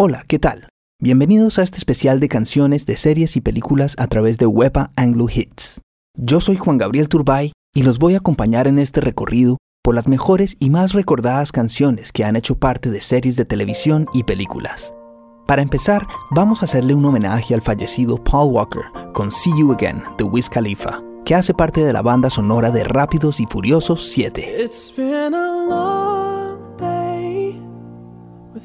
Hola, ¿qué tal? Bienvenidos a este especial de canciones de series y películas a través de Wepa Anglo Hits. Yo soy Juan Gabriel Turbay y los voy a acompañar en este recorrido por las mejores y más recordadas canciones que han hecho parte de series de televisión y películas. Para empezar, vamos a hacerle un homenaje al fallecido Paul Walker con See You Again de Wiz Khalifa, que hace parte de la banda sonora de Rápidos y Furiosos 7. It's been a long day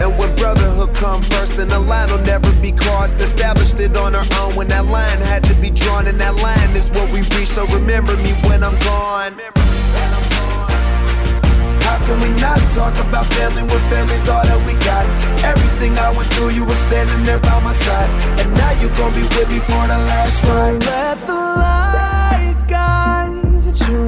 And when brotherhood come first, then the line will never be crossed. Established it on our own when that line had to be drawn, and that line is what we reach. So remember me when I'm gone. How can we not talk about family when family's all that we got? Everything I went through, you were standing there by my side. And now you gon' be with me for the last ride. Let the light guide your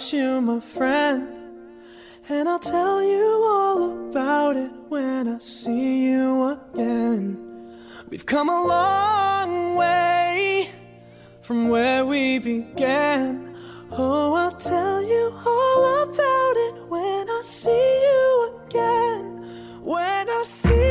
you, my friend. And I'll tell you all about it when I see you again. We've come a long way from where we began. Oh, I'll tell you all about it when I see you again. When I see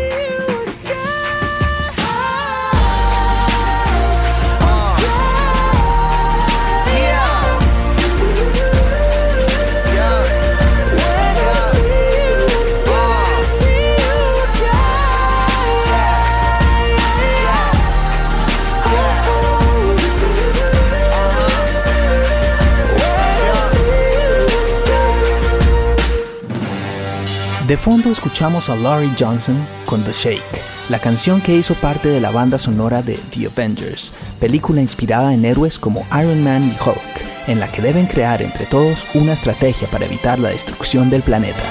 De fondo escuchamos a Laurie Johnson con The Shake, la canción que hizo parte de la banda sonora de The Avengers, película inspirada en héroes como Iron Man y Hulk, en la que deben crear entre todos una estrategia para evitar la destrucción del planeta.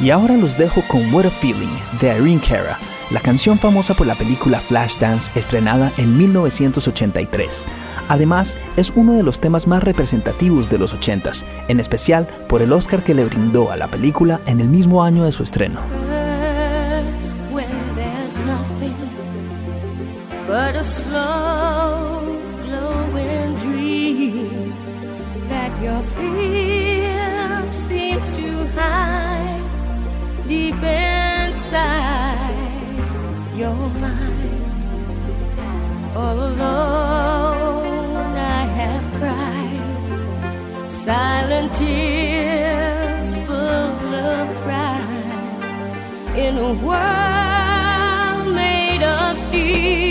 Y ahora los dejo con What a Feeling de Irene Cara, la canción famosa por la película Flashdance estrenada en 1983. Además, es uno de los temas más representativos de los 80s, en especial por el Oscar que le brindó a la película en el mismo año de su estreno. Alone, I have cried silent tears full of pride in a world made of steel,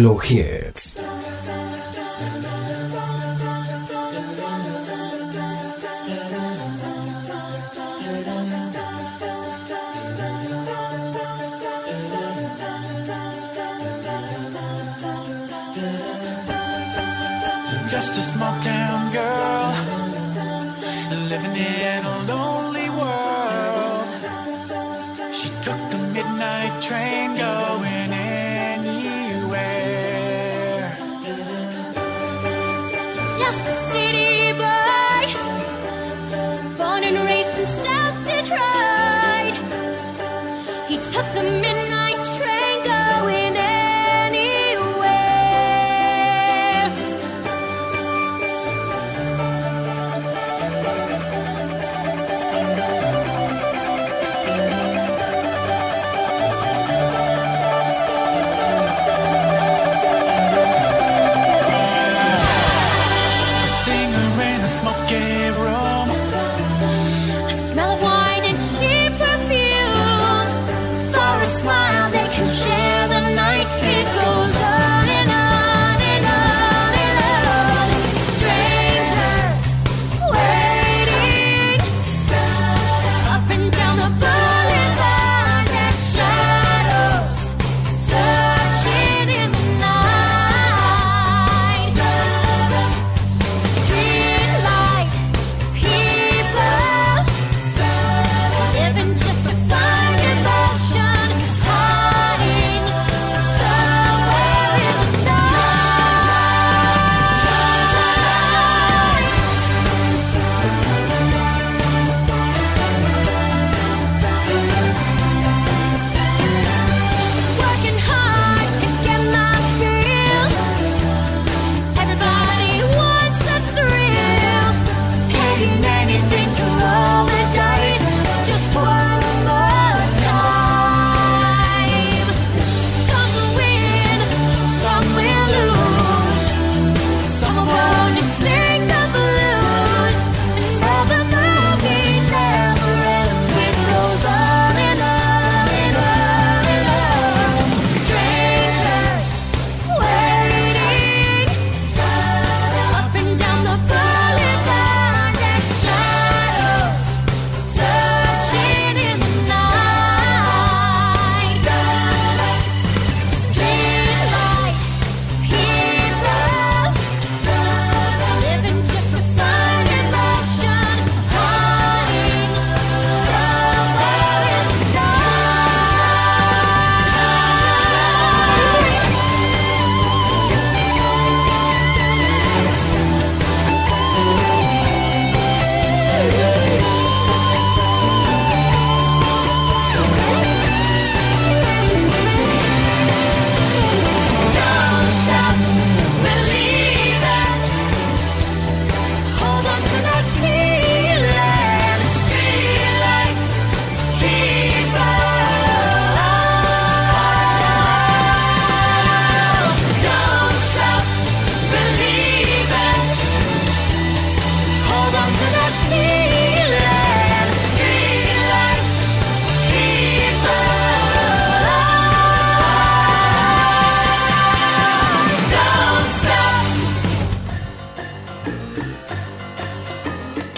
Anglo Hits. Just a small town girl living in a lonely world. She took the midnight train going Just a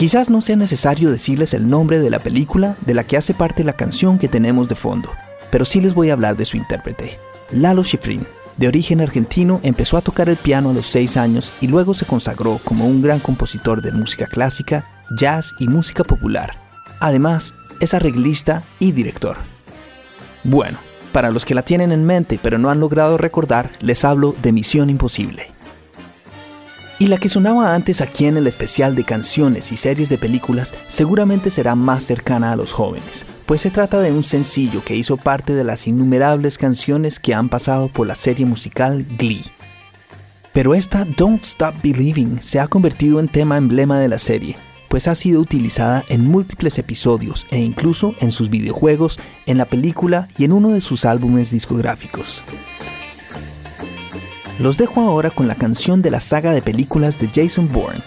Quizás no sea necesario decirles el nombre de la película de la que hace parte la canción que tenemos de fondo, pero sí les voy a hablar de su intérprete. Lalo Schifrin, de origen argentino, empezó a tocar el piano a los 6 años y luego se consagró como un gran compositor de música clásica, jazz y música popular. Además, es arreglista y director. Bueno, para los que la tienen en mente pero no han logrado recordar, les hablo de Misión Imposible. Y la que sonaba antes aquí en el especial de canciones y series de películas seguramente será más cercana a los jóvenes, pues se trata de un sencillo que hizo parte de las innumerables canciones que han pasado por la serie musical Glee. Pero esta Don't Stop Believing se ha convertido en tema emblema de la serie, pues ha sido utilizada en múltiples episodios e incluso en sus videojuegos, en la película y en uno de sus álbumes discográficos. Los dejo ahora con la canción de la saga de películas de Jason Bourne,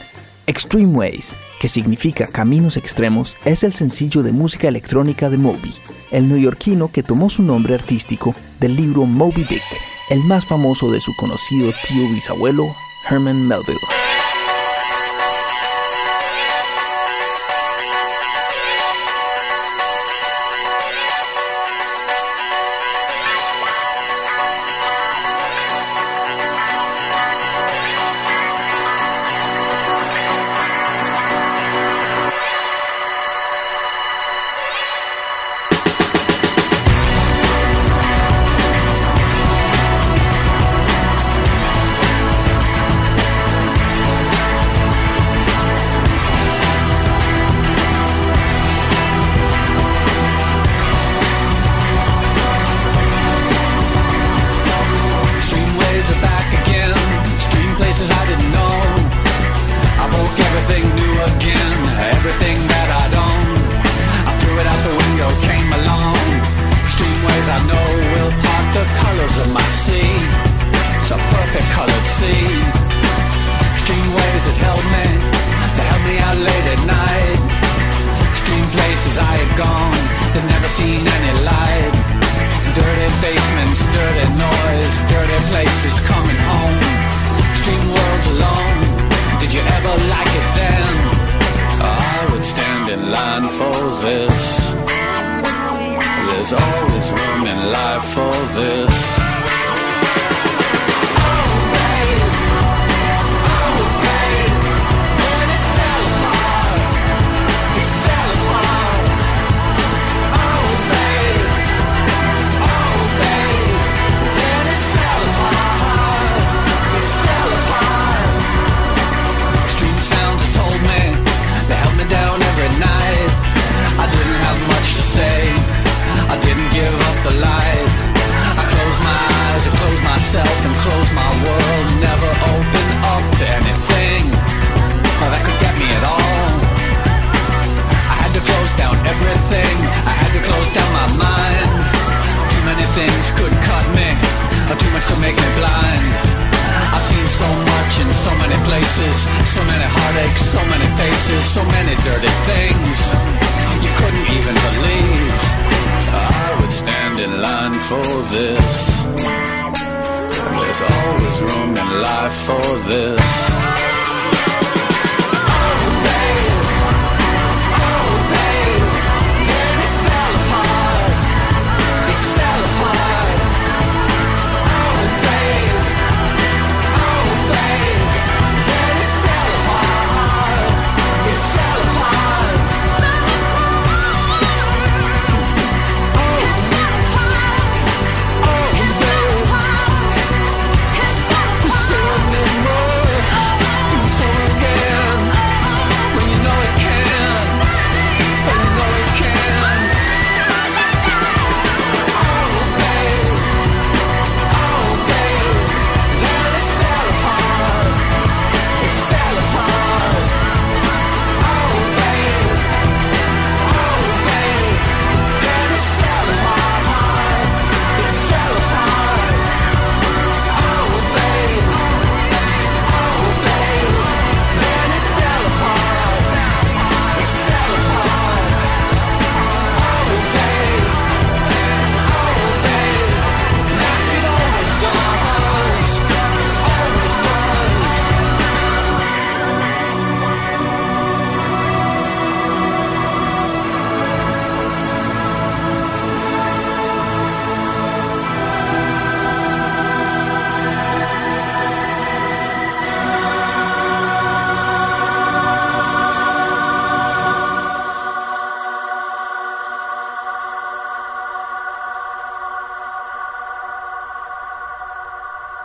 Extreme Ways, que significa Caminos Extremos, es el sencillo de música electrónica de Moby, el neoyorquino que tomó su nombre artístico del libro Moby Dick, el más famoso de su conocido tío bisabuelo, Herman Melville.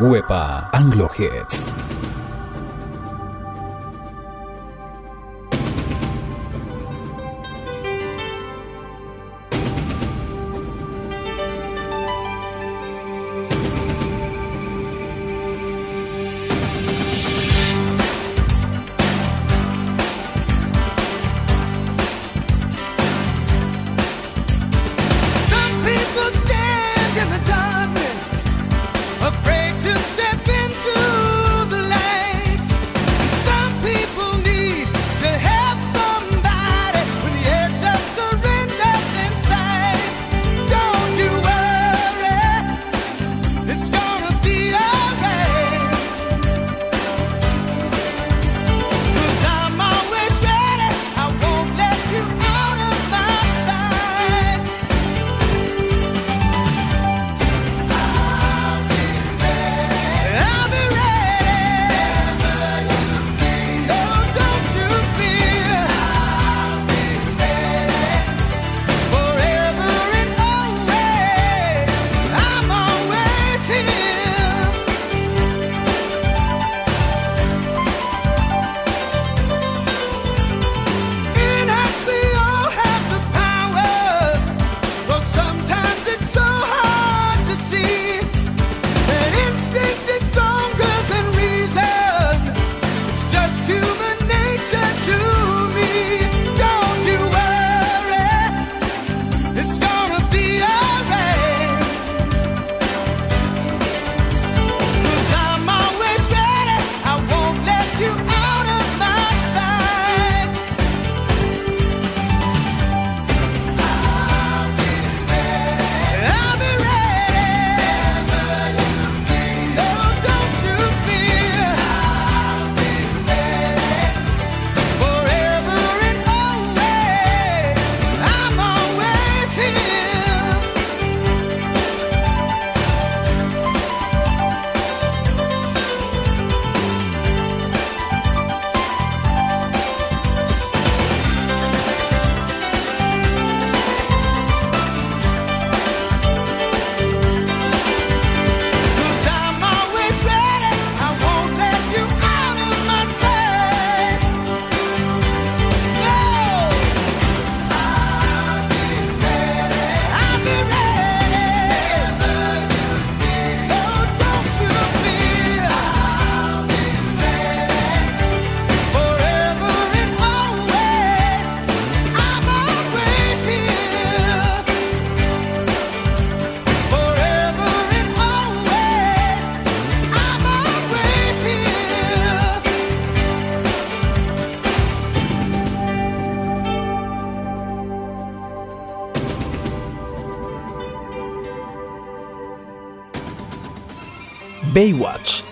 Huepa Anglo Hits.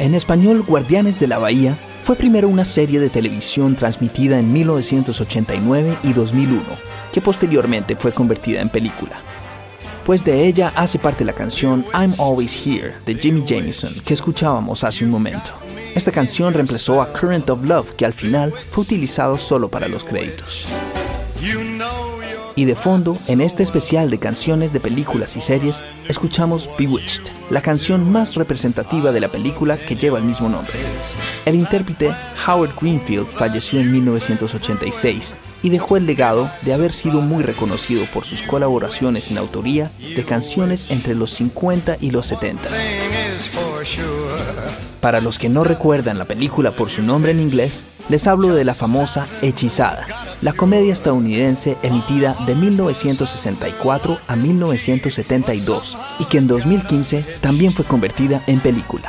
En español Guardianes de la Bahía, fue primero una serie de televisión transmitida en 1989 y 2001, que posteriormente fue convertida en película. Pues de ella hace parte la canción I'm Always Here de Jimmy Jamison que escuchábamos hace un momento. Esta canción reemplazó a Current of Love que al final fue utilizado solo para los créditos. Y de fondo, en este especial de canciones de películas y series, escuchamos Bewitched, la canción más representativa de la película que lleva el mismo nombre. El intérprete Howard Greenfield falleció en 1986 y dejó el legado de haber sido muy reconocido por sus colaboraciones en autoría de canciones entre los 50 y los 70. Para los que no recuerdan la película por su nombre en inglés, les hablo de la famosa Hechizada, la comedia estadounidense emitida de 1964 a 1972 y que en 2015 también fue convertida en película.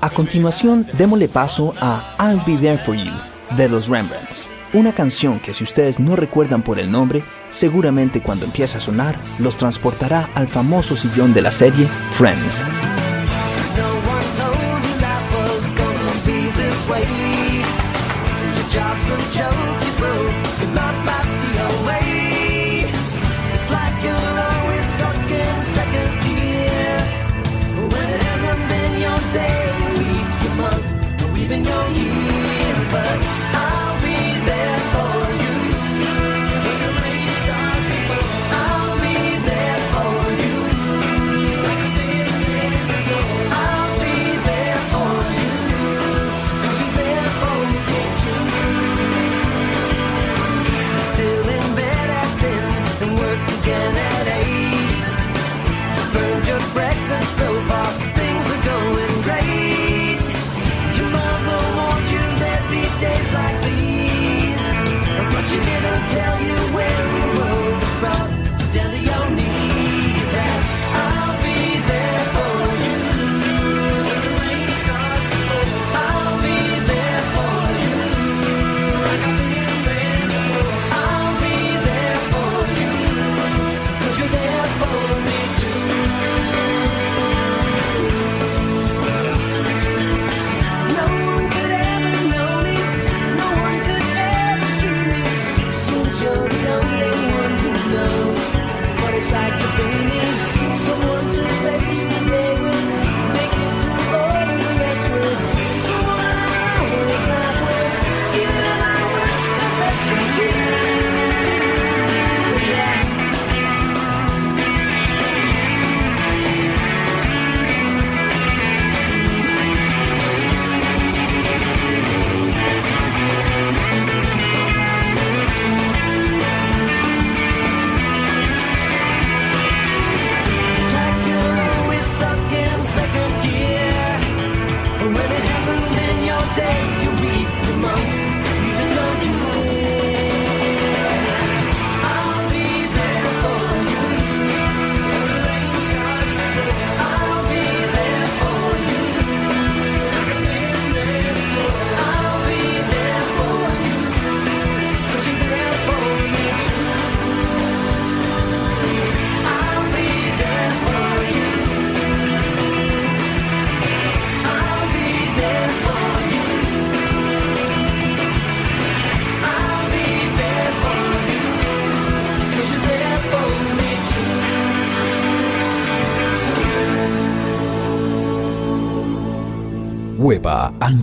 A continuación, démosle paso a I'll Be There For You de los Rembrandts, una canción que si ustedes no recuerdan por el nombre, seguramente cuando empiece a sonar los transportará al famoso sillón de la serie Friends.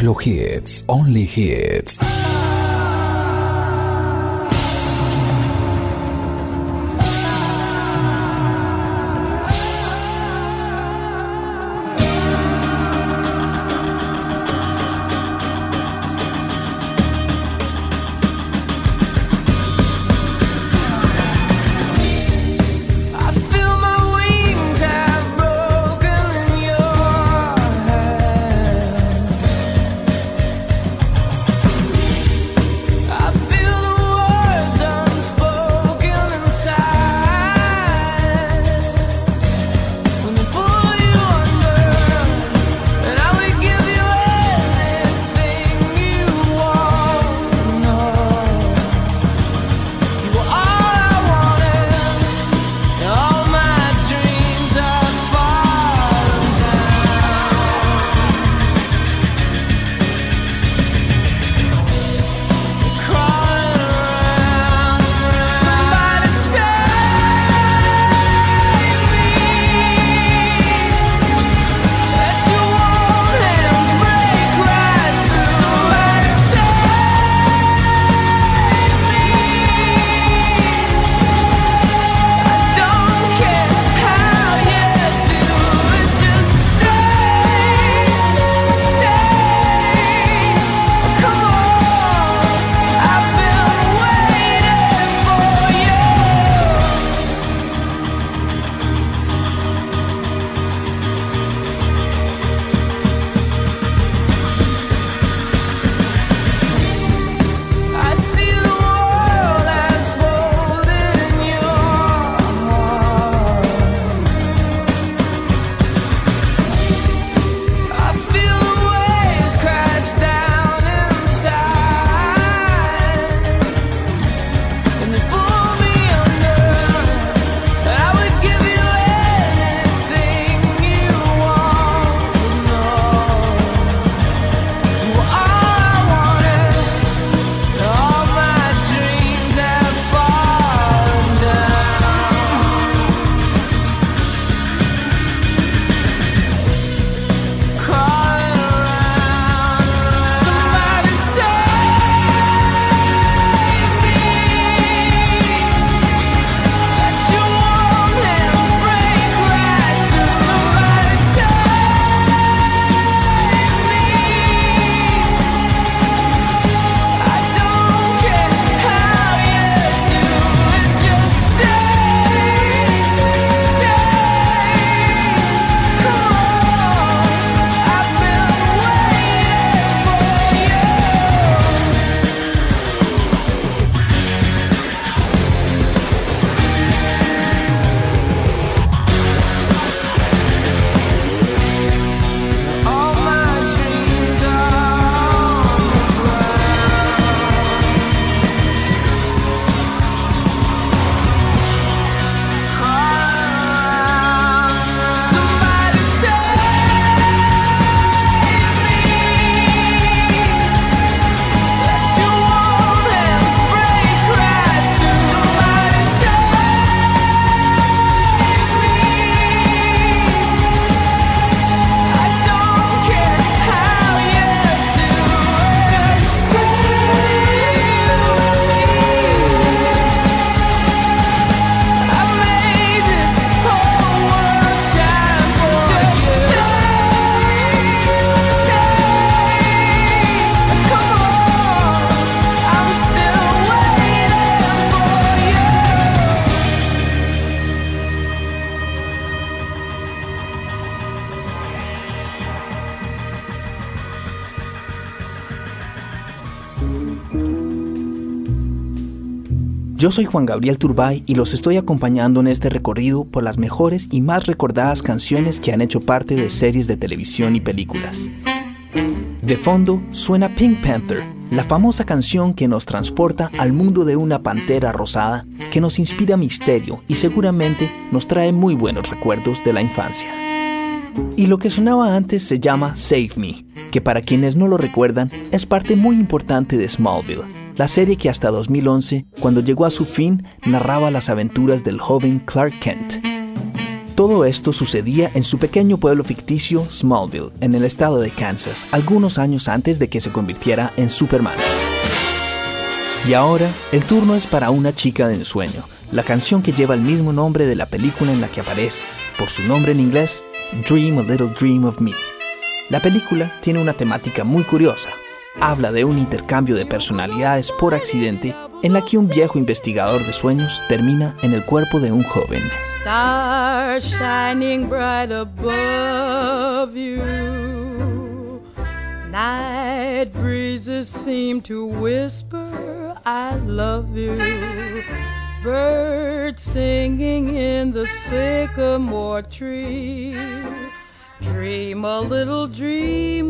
Anglo Hits, Only Hits. Yo soy Juan Gabriel Turbay y los estoy acompañando en este recorrido por las mejores y más recordadas canciones que han hecho parte de series de televisión y películas. De fondo suena Pink Panther, la famosa canción que nos transporta al mundo de una pantera rosada que nos inspira misterio y seguramente nos trae muy buenos recuerdos de la infancia. Y lo que sonaba antes se llama Save Me, que para quienes no lo recuerdan es parte muy importante de Smallville la serie que hasta 2011, cuando llegó a su fin, narraba las aventuras del joven Clark Kent. Todo esto sucedía en su pequeño pueblo ficticio Smallville, en el estado de Kansas, algunos años antes de que se convirtiera en Superman. Y ahora, el turno es para una chica de ensueño, la canción que lleva el mismo nombre de la película en la que aparece, por su nombre en inglés, Dream a Little Dream of Me. La película tiene una temática muy curiosa, Habla de un intercambio de personalidades por accidente en la que un viejo investigador de sueños termina en el cuerpo de un joven. Stars shining bright above you. Night breezes seem to whisper, I love you. Birds singing in the sycamore tree. Dream a little dream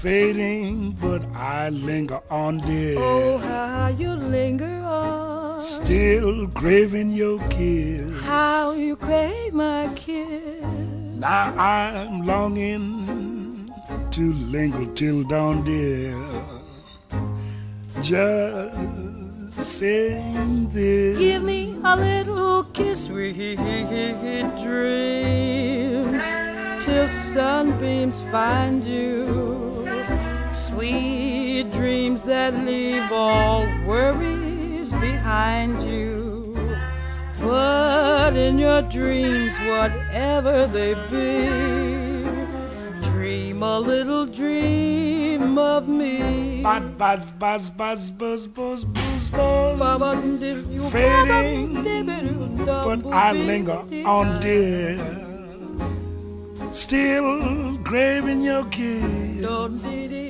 fading, but I linger on, dear. Oh, how you linger on. Still craving your kiss. How you crave my kiss. Now I'm longing to linger till dawn, dear. Just saying this. Give me a little kiss, sweet dreams, till sunbeams find you. Sweet dreams that leave all worries behind you. But in your dreams, whatever they be, dream a little dream of me. Buzz, buzz, buzz, buzz, buzz, buzz, buzz, stars fading, but I linger on, dear. Still craving your kiss.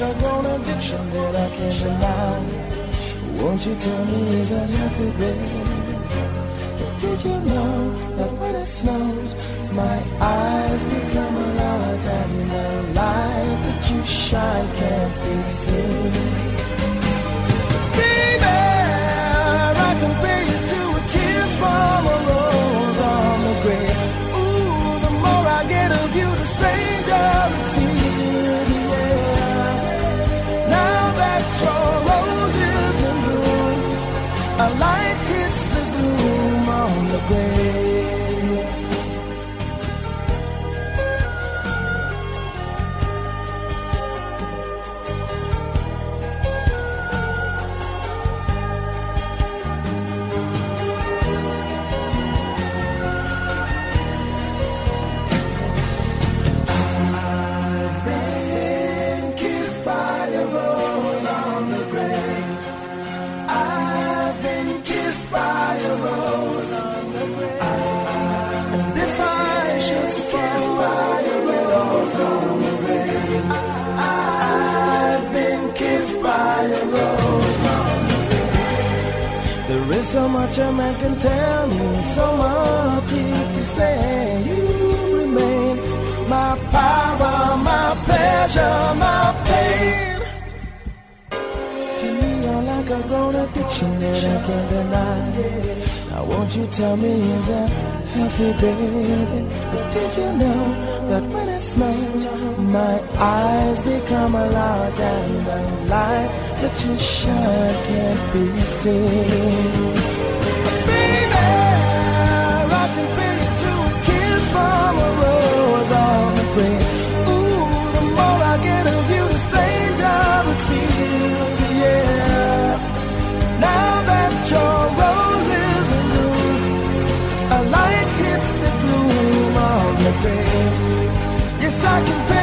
Like a grown addiction. That I can't deny. Won't you tell me is that healthy? Did you know that when it snows, my eyes become large and the light that you shine can't be seen? Much a man can tell me, so much he can say. You remain my power, my pleasure, my pain. To me, you're like a grown addiction that I can't deny. Now, won't you tell me, is that healthy, baby? But did you know that when it snows, my eyes become large and the light that you shine can't be seen? Grave. Ooh, the more I get of you, the stranger it feels, yeah. Now that your rose is in bloom, a light hits the gloom on the grave. Yes, I can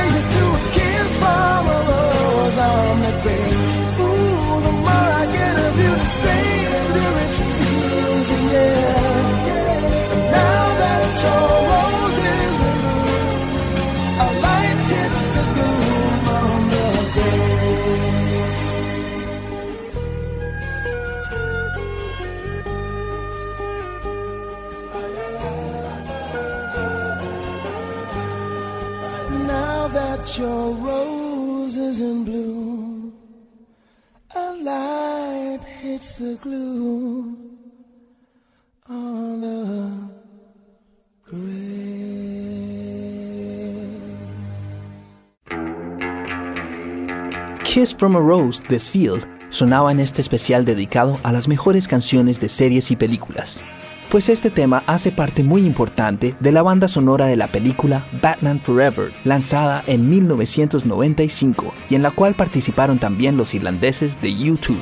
Kiss from a Rose de Seal sonaba en este especial dedicado a las mejores canciones de series y películas, pues este tema hace parte muy importante de la banda sonora de la película Batman Forever, lanzada en 1995 y en la cual participaron también los irlandeses de U2.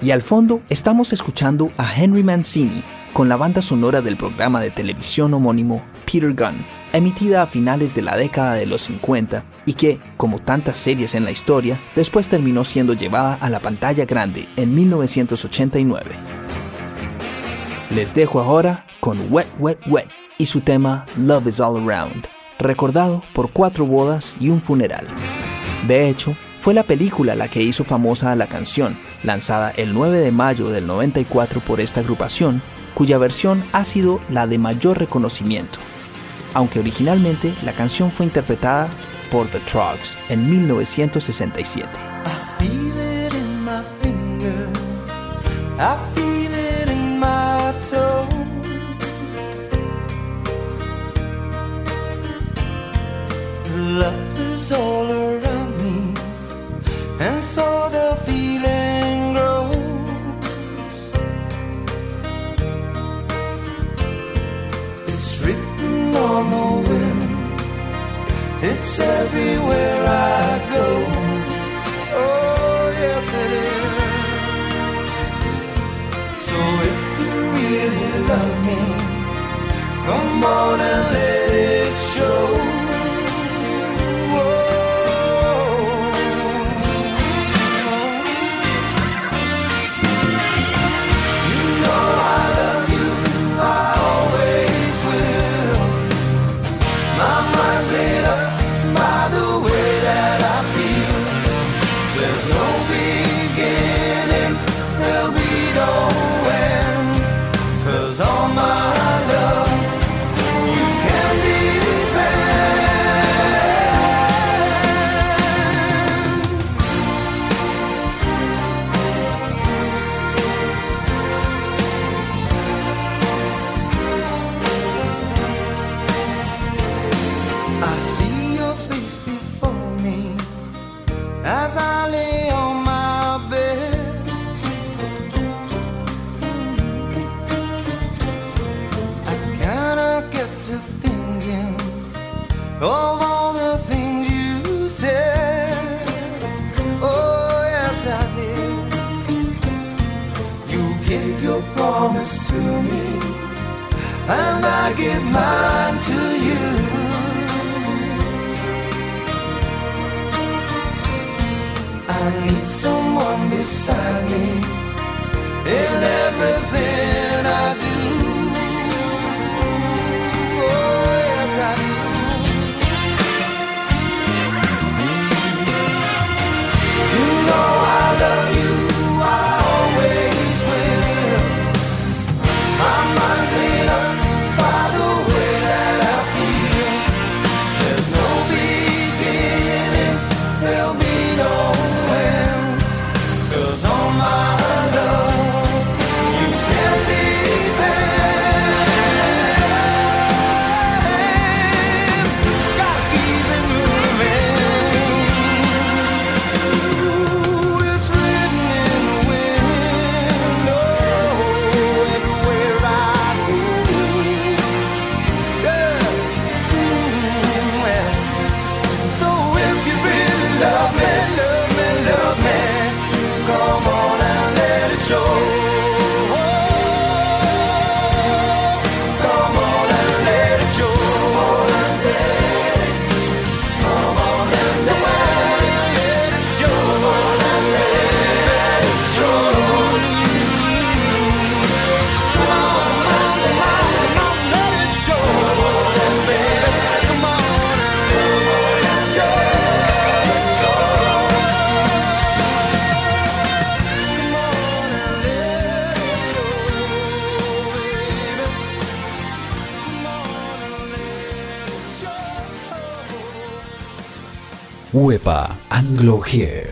Y al fondo estamos escuchando a Henry Mancini con la banda sonora del programa de televisión homónimo Peter Gunn, emitida a finales de la década de los 50 y que, como tantas series en la historia, después terminó siendo llevada a la pantalla grande en 1989. Les dejo ahora con Wet Wet Wet y su tema Love is All Around, recordado por cuatro bodas y un funeral. De hecho, fue la película la que hizo famosa a la canción, lanzada el 9 de mayo del 94 por esta agrupación, cuya versión ha sido la de mayor reconocimiento, aunque originalmente la canción fue interpretada por The Trogs en 1967. feel it in my finger. I feel it in my toe. Love is all around me, and so the feeling grows. It's written on the wind, it's everywhere I go. Oh, yes, it is. So if you really love me, come on and let it show. mine to you. I need someone beside me in here.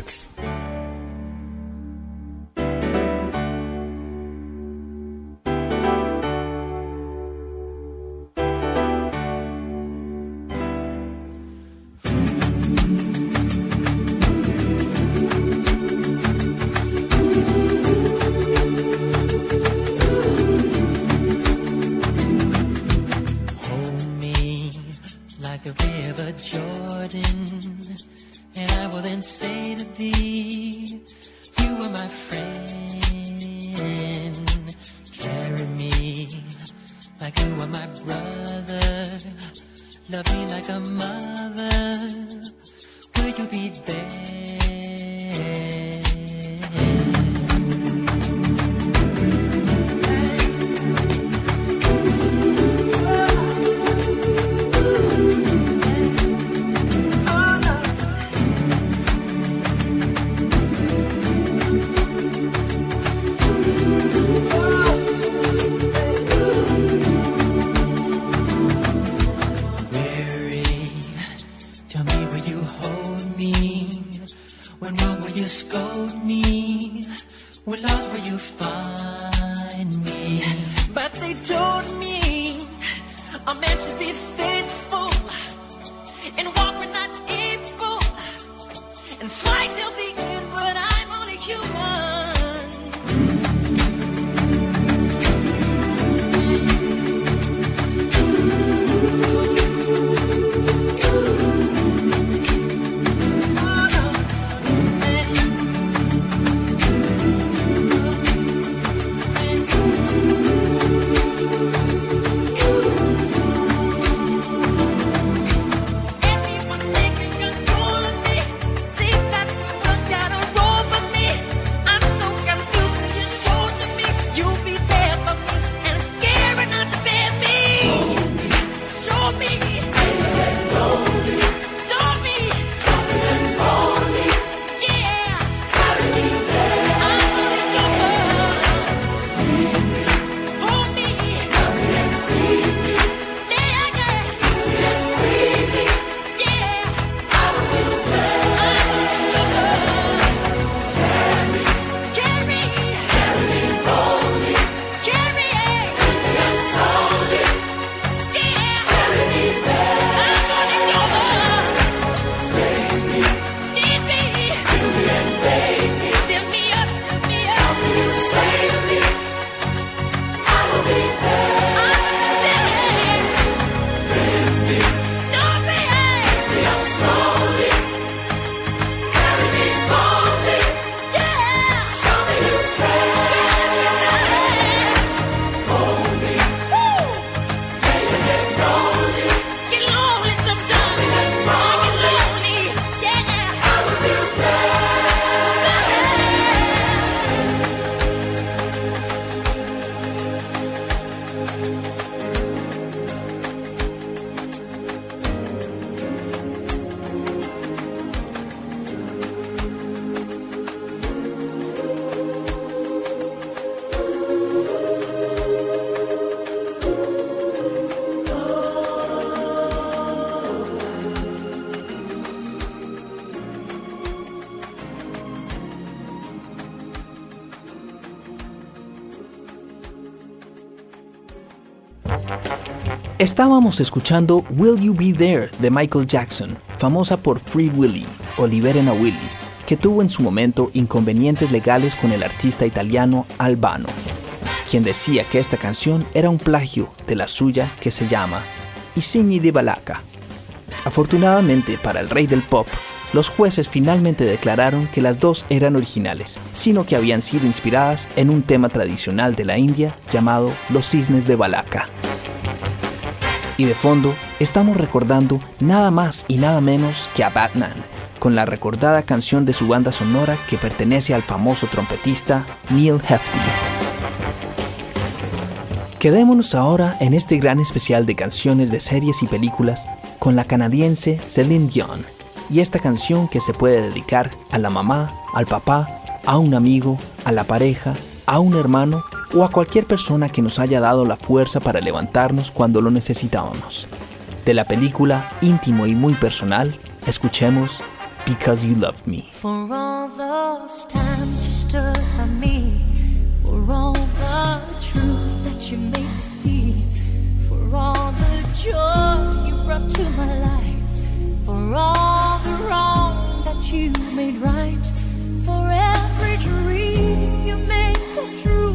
Estábamos escuchando Will You Be There de Michael Jackson, famosa por Free Willy o Liberen Willy, que tuvo en su momento inconvenientes legales con el artista italiano Albano, quien decía que esta canción era un plagio de la suya que se llama I Signi di Balaca. Afortunadamente para el rey del pop, los jueces finalmente declararon que las dos eran originales, sino que habían sido inspiradas en un tema tradicional de la India llamado Los Cisnes de Balaca. Y de fondo, estamos recordando nada más y nada menos que a Batman, con la recordada canción de su banda sonora que pertenece al famoso trompetista Neil Hefti. Quedémonos ahora en este gran especial de canciones de series y películas con la canadiense Celine Dion y esta canción que se puede dedicar a la mamá, al papá, a un amigo, a la pareja, a un hermano o a cualquier persona que nos haya dado la fuerza para levantarnos cuando lo necesitábamos. De la película íntimo y muy personal, escuchemos Because You Loved Me. For all those times you stood by me, for all the truth that you made me see, for all the joy you brought to my life, for all the wrong that you made right, for every dream you make come true,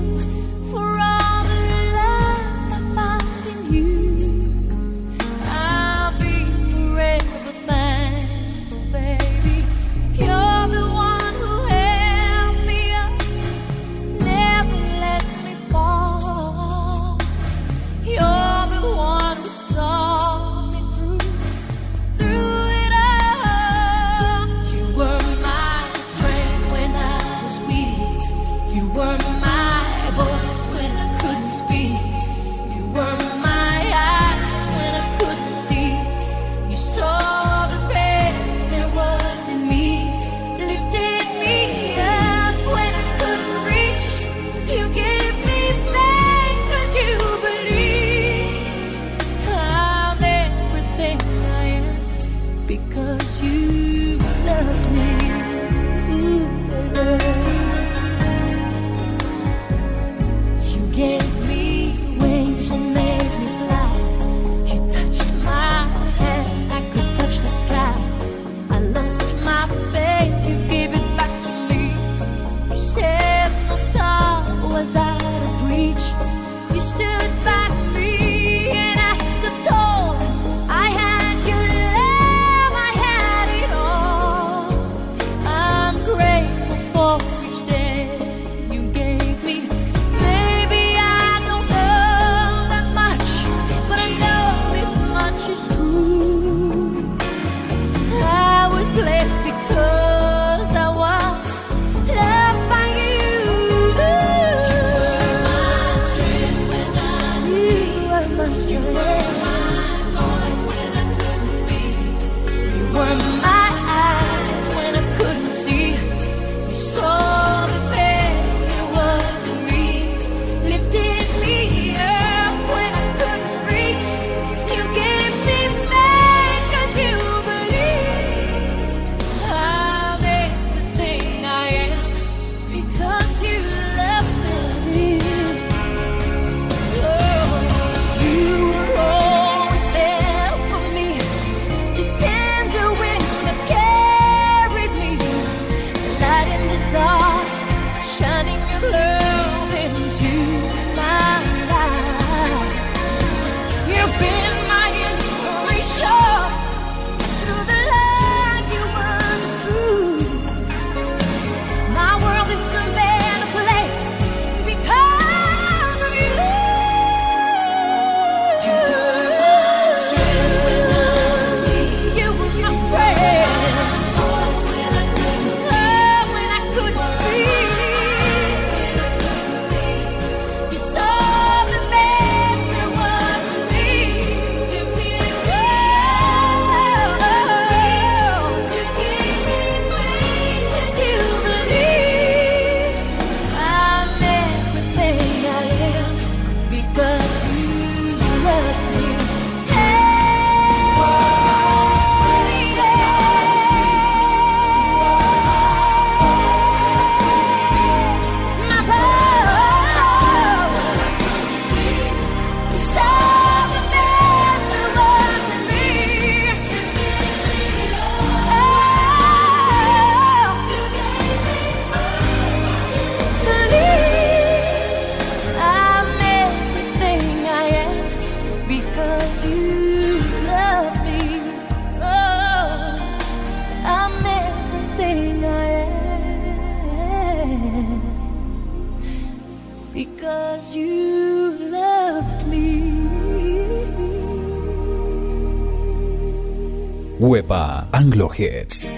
Hits.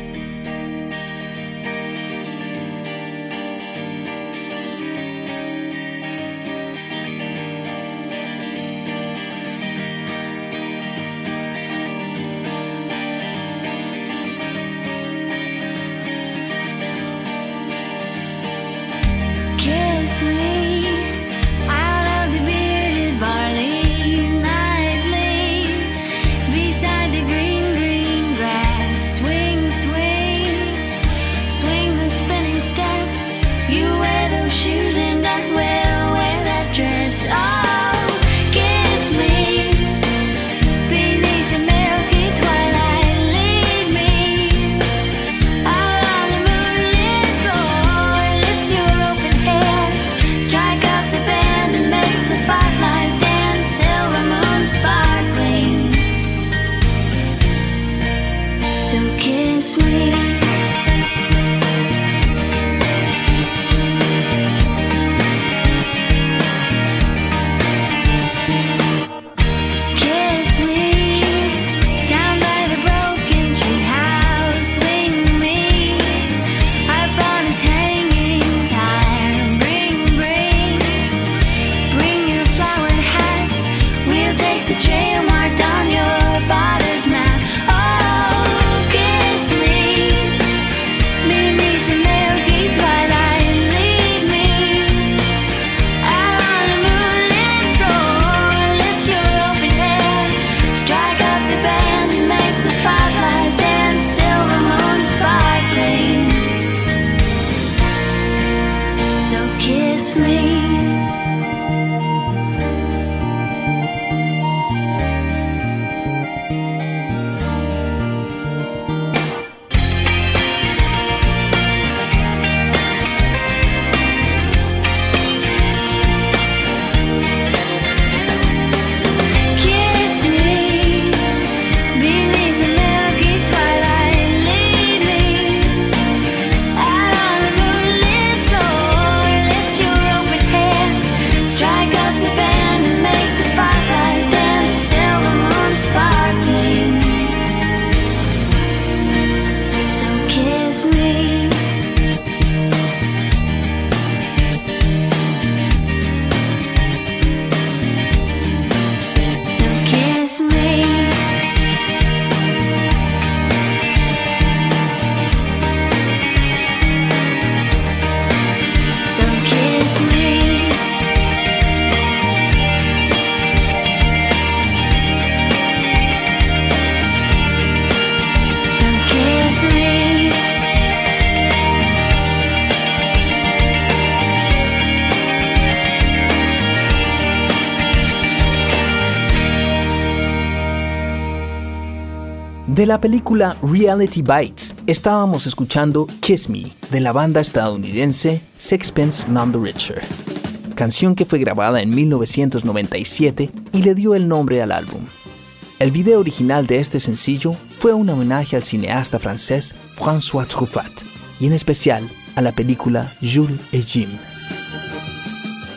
Kiss me De la película Reality Bites, estábamos escuchando Kiss Me, de la banda estadounidense Sixpence None the Richer, canción que fue grabada en 1997 y le dio el nombre al álbum. El video original de este sencillo fue un homenaje al cineasta francés François Truffaut y en especial a la película Jules et Jim.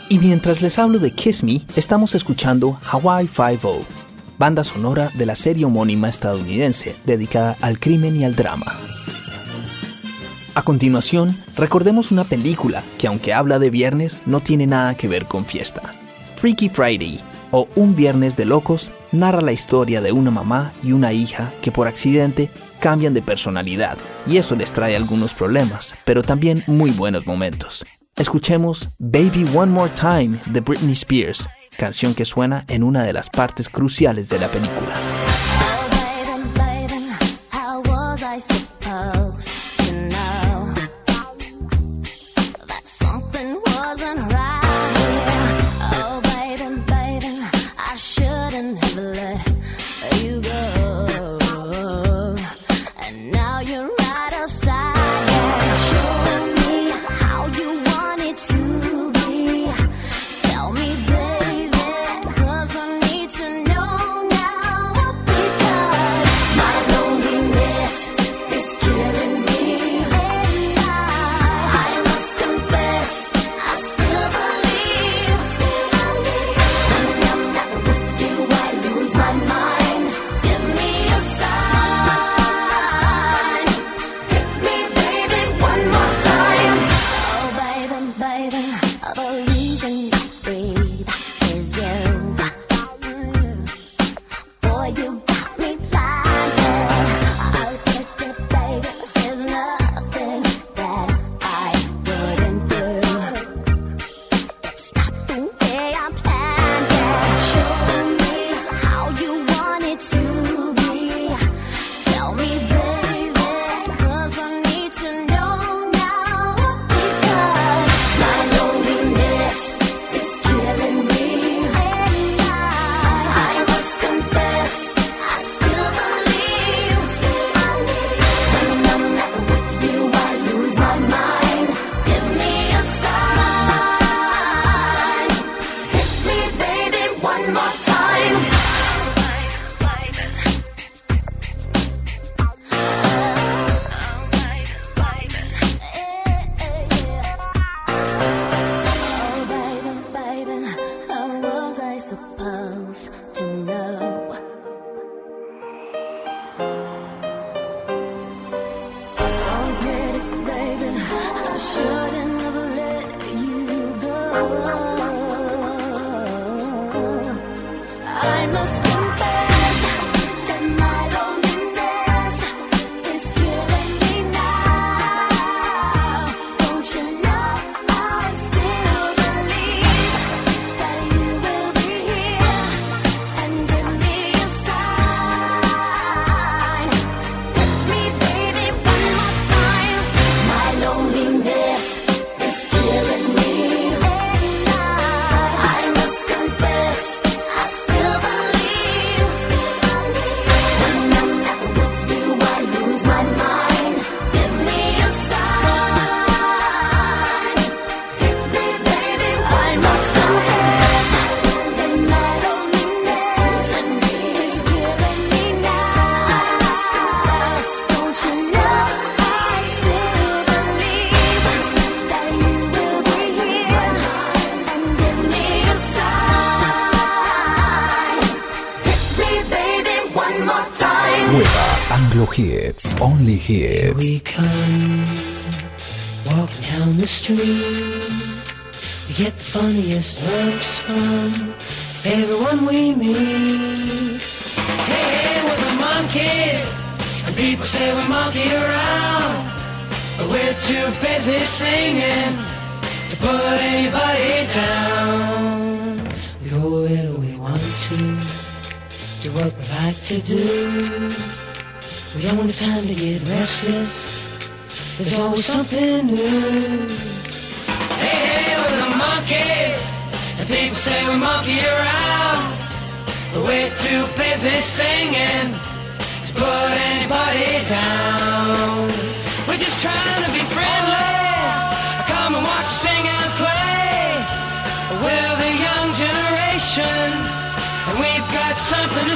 Y mientras les hablo de Kiss Me, estamos escuchando Hawaii Five-O, banda sonora de la serie homónima estadounidense dedicada al crimen y al drama. A continuación, recordemos una película que aunque habla de viernes, no tiene nada que ver con fiesta. Freaky Friday, o Un Viernes de Locos, narra la historia de una mamá y una hija que por accidente cambian de personalidad, y eso les trae algunos problemas, pero también muy buenos momentos. Escuchemos Baby One More Time de Britney Spears, canción que suena en una de las partes cruciales de la película. Here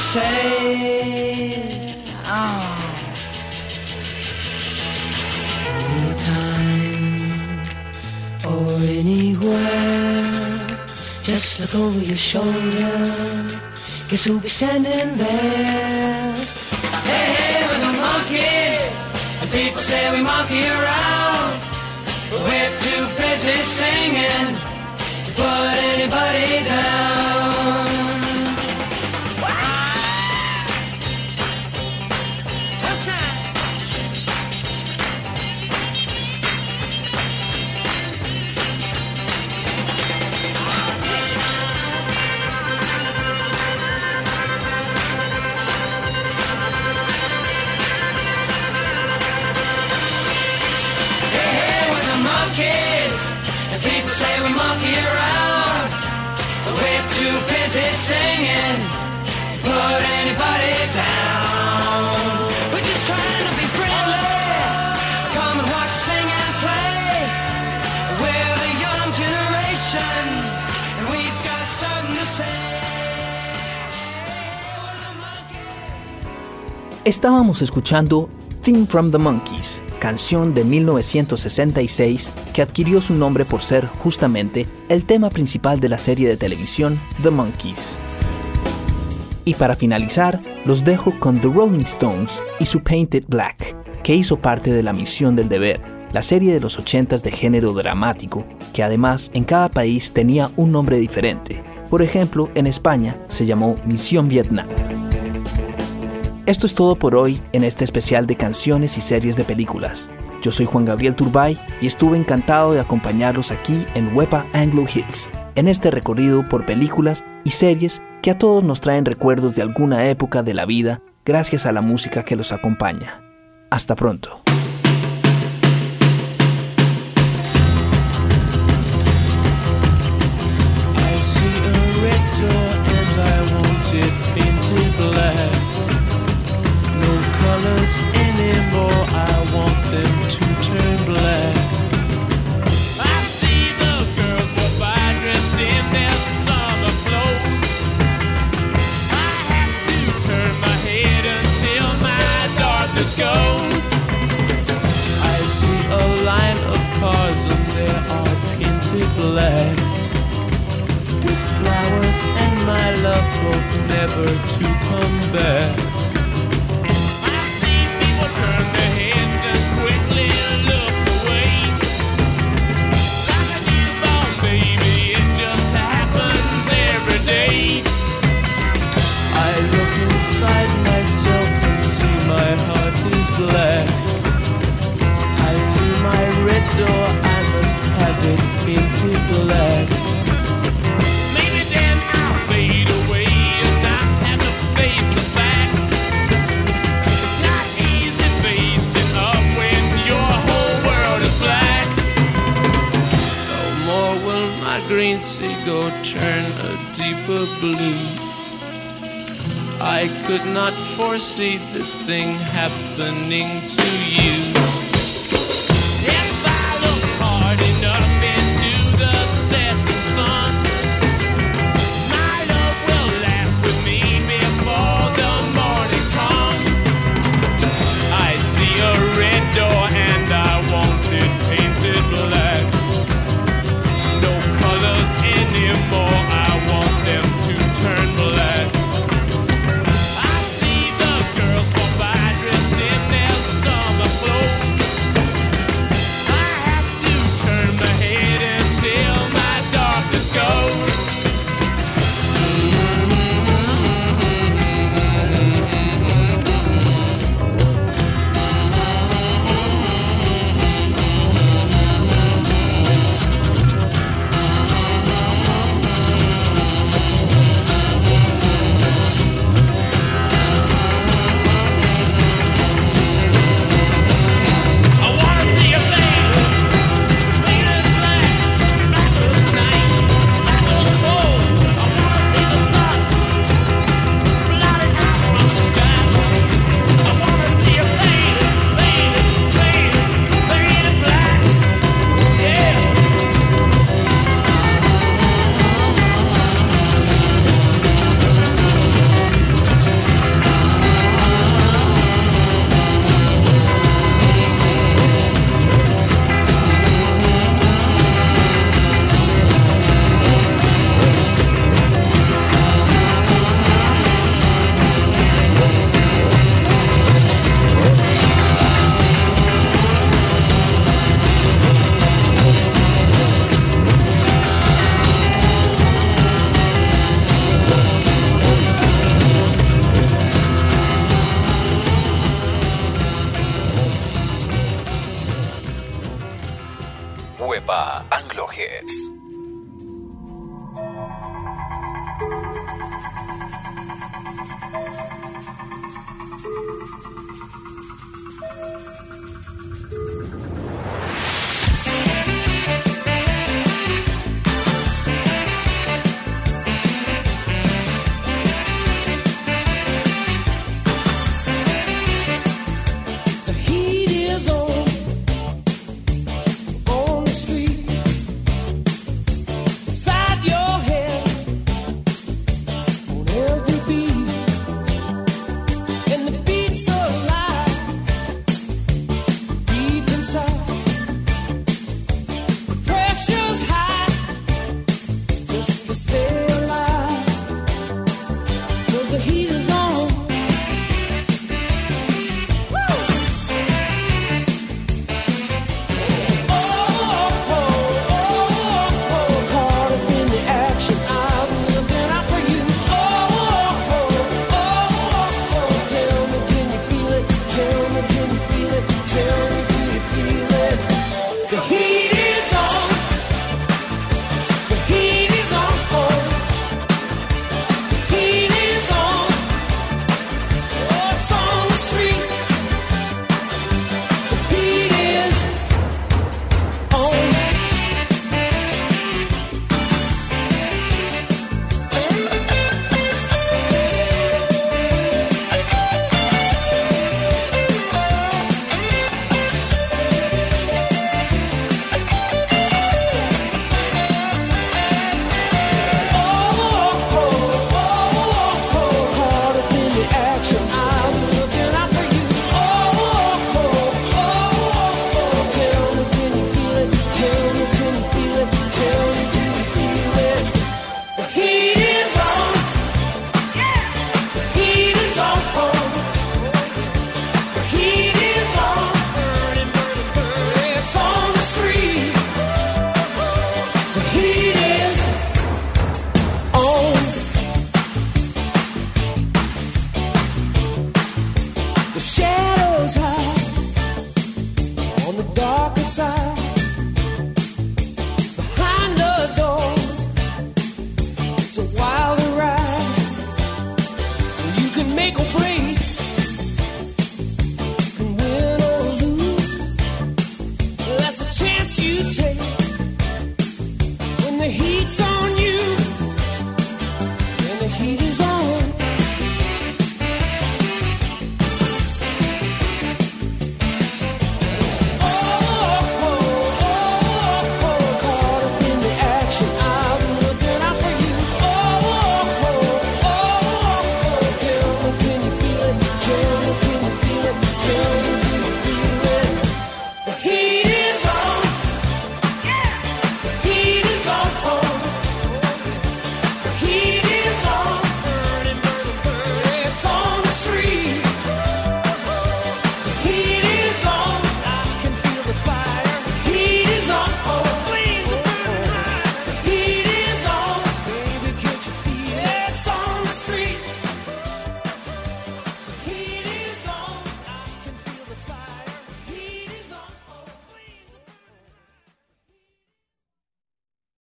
say. Oh. Anytime or anywhere, just look over your shoulder. Guess who'll be standing there? Hey, hey, we're the monkeys, and people say we monkey around. But we're too busy singing to put anybody down. Estábamos escuchando Theme from the Monkeys, canción de 1966 que adquirió su nombre por ser justamente el tema principal de la serie de televisión The Monkeys. Y para finalizar, los dejo con The Rolling Stones y su Painted Black, que hizo parte de La Misión del Deber, la serie de los 80s de género dramático, que además en cada país tenía un nombre diferente. Por ejemplo, en España se llamó Misión Vietnam. Esto es todo por hoy en este especial de canciones y series de películas. Yo soy Juan Gabriel Turbay y estuve encantado de acompañarlos aquí en Wepa Anglo Hits, en este recorrido por películas y series que a todos nos traen recuerdos de alguna época de la vida gracias a la música que los acompaña. Hasta pronto. Colors anymore, I want them to turn black. I see the girls go by dressed in their summer clothes. I have to turn my head until my darkness goes. I see a line of cars and they are painted black. With flowers and my love hope never to come back. Foresee this thing happening to you.